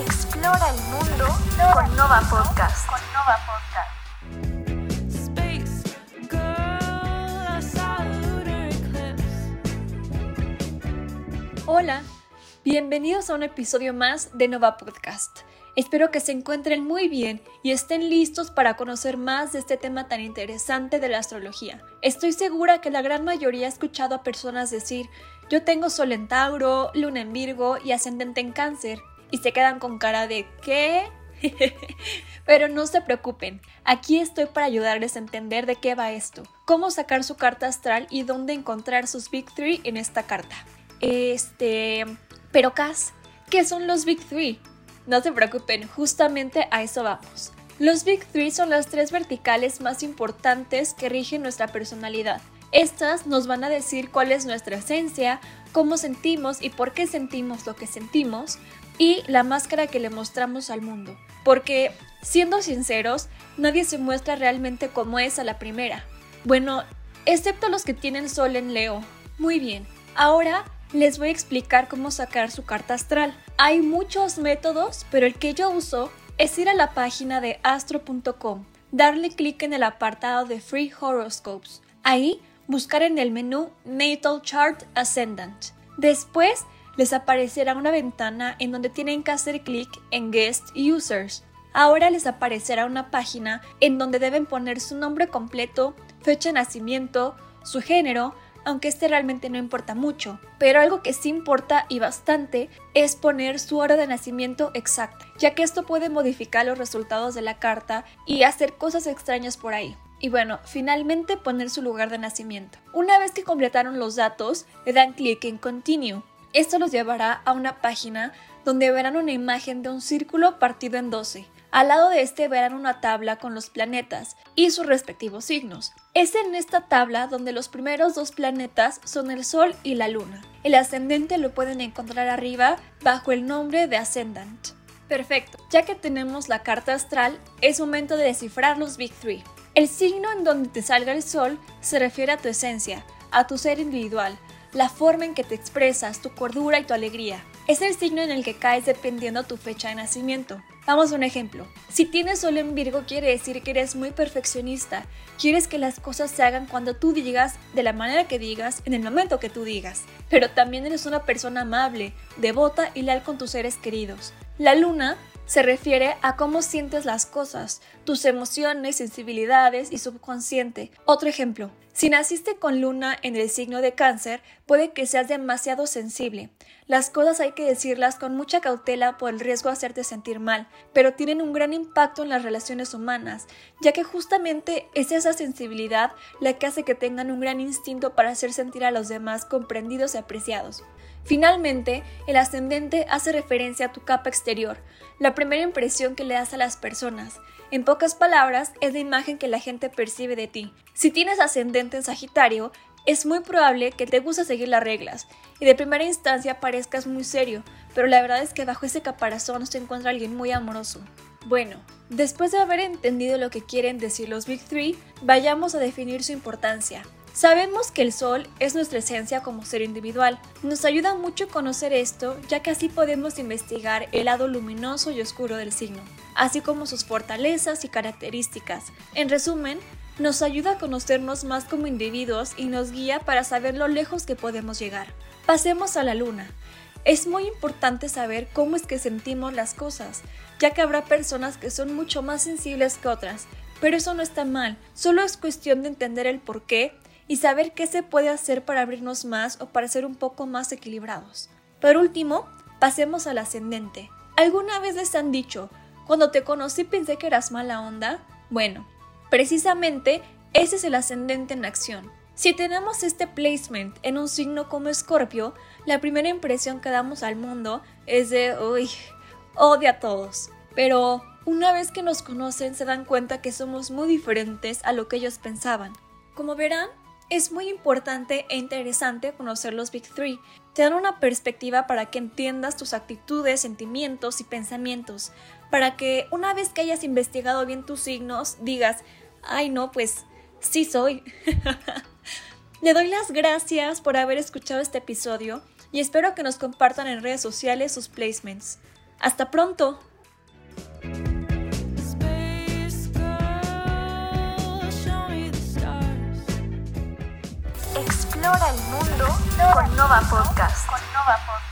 Explora el mundo con Nova Podcast. Con Nova Podcast. Hola, bienvenidos a un episodio más de Nova Podcast. Espero que se encuentren muy bien y estén listos para conocer más de este tema tan interesante de la astrología. Estoy segura que la gran mayoría ha escuchado a personas decir, yo tengo Sol en Tauro, Luna en Virgo y ascendente en Cáncer, y se quedan con cara de ¿qué? Pero no se preocupen, aquí estoy para ayudarles a entender de qué va esto, cómo sacar su carta astral y dónde encontrar sus Big Three en esta carta. Este... Pero Cas, ¿qué son los Big Three? No se preocupen, justamente a eso vamos. Los Big Three son las tres verticales más importantes que rigen nuestra personalidad. Estas nos van a decir cuál es nuestra esencia, cómo sentimos y por qué sentimos lo que sentimos, y la máscara que le mostramos al mundo. Porque, siendo sinceros, nadie se muestra realmente como es a la primera. Bueno, excepto los que tienen sol en Leo. Muy bien, ahora les voy a explicar cómo sacar su carta astral. Hay muchos métodos, pero el que yo uso es ir a la página de astro.com, darle clic en el apartado de Free Horoscopes. Ahí buscar en el menú Natal Chart Ascendant. Después les aparecerá una ventana en donde tienen que hacer clic en Guest Users. Ahora les aparecerá una página en donde deben poner su nombre completo, fecha de nacimiento, su género, aunque este realmente no importa mucho. Pero algo que sí importa y bastante es poner su hora de nacimiento exacta, ya que esto puede modificar los resultados de la carta y hacer cosas extrañas por ahí. Y bueno, finalmente poner su lugar de nacimiento. Una vez que completaron los datos, le dan clic en Continue. Esto los llevará a una página donde verán una imagen de un círculo partido en 12. Al lado de este verán una tabla con los planetas y sus respectivos signos. Es en esta tabla donde los primeros dos planetas son el Sol y la Luna. El ascendente lo pueden encontrar arriba bajo el nombre de Ascendant. Perfecto, ya que tenemos la carta astral, es momento de descifrar los Big Three. El signo en donde te salga el Sol se refiere a tu esencia, a tu ser individual, la forma en que te expresas, tu cordura y tu alegría. Es el signo en el que caes dependiendo tu fecha de nacimiento. Vamos a un ejemplo. Si tienes sol en Virgo quiere decir que eres muy perfeccionista. Quieres que las cosas se hagan cuando tú digas, de la manera que digas, en el momento que tú digas. Pero también eres una persona amable, devota y leal con tus seres queridos. La luna se refiere a cómo sientes las cosas, tus emociones, sensibilidades y subconsciente. Otro ejemplo, si naciste con luna en el signo de cáncer, puede que seas demasiado sensible. Las cosas hay que decirlas con mucha cautela por el riesgo de hacerte sentir mal, pero tienen un gran impacto en las relaciones humanas, ya que justamente es esa sensibilidad la que hace que tengan un gran instinto para hacer sentir a los demás comprendidos y apreciados. Finalmente, el ascendente hace referencia a tu capa exterior, la primera impresión que le das a las personas. En pocas palabras, es la imagen que la gente percibe de ti. Si tienes ascendente en Sagitario, es muy probable que te guste seguir las reglas y de primera instancia parezcas muy serio, pero la verdad es que bajo ese caparazón se encuentra alguien muy amoroso. Bueno, después de haber entendido lo que quieren decir los Big Three, vayamos a definir su importancia. Sabemos que el Sol es nuestra esencia como ser individual. Nos ayuda mucho conocer esto, ya que así podemos investigar el lado luminoso y oscuro del signo, así como sus fortalezas y características. En resumen, nos ayuda a conocernos más como individuos y nos guía para saber lo lejos que podemos llegar. Pasemos a la luna. Es muy importante saber cómo es que sentimos las cosas, ya que habrá personas que son mucho más sensibles que otras, pero eso no está mal, solo es cuestión de entender el por qué y saber qué se puede hacer para abrirnos más o para ser un poco más equilibrados. Por último, pasemos al ascendente. ¿Alguna vez les han dicho, cuando te conocí pensé que eras mala onda? Bueno, precisamente ese es el ascendente en acción. Si tenemos este placement en un signo como Escorpio, la primera impresión que damos al mundo es de, uy, odia a todos. Pero una vez que nos conocen se dan cuenta que somos muy diferentes a lo que ellos pensaban. Como verán, es muy importante e interesante conocer los Big Three. Te dan una perspectiva para que entiendas tus actitudes, sentimientos y pensamientos, para que una vez que hayas investigado bien tus signos digas, ay no, pues sí soy. Le doy las gracias por haber escuchado este episodio y espero que nos compartan en redes sociales sus placements. Hasta pronto. Con Nova Podcast. Con Nova Podcast.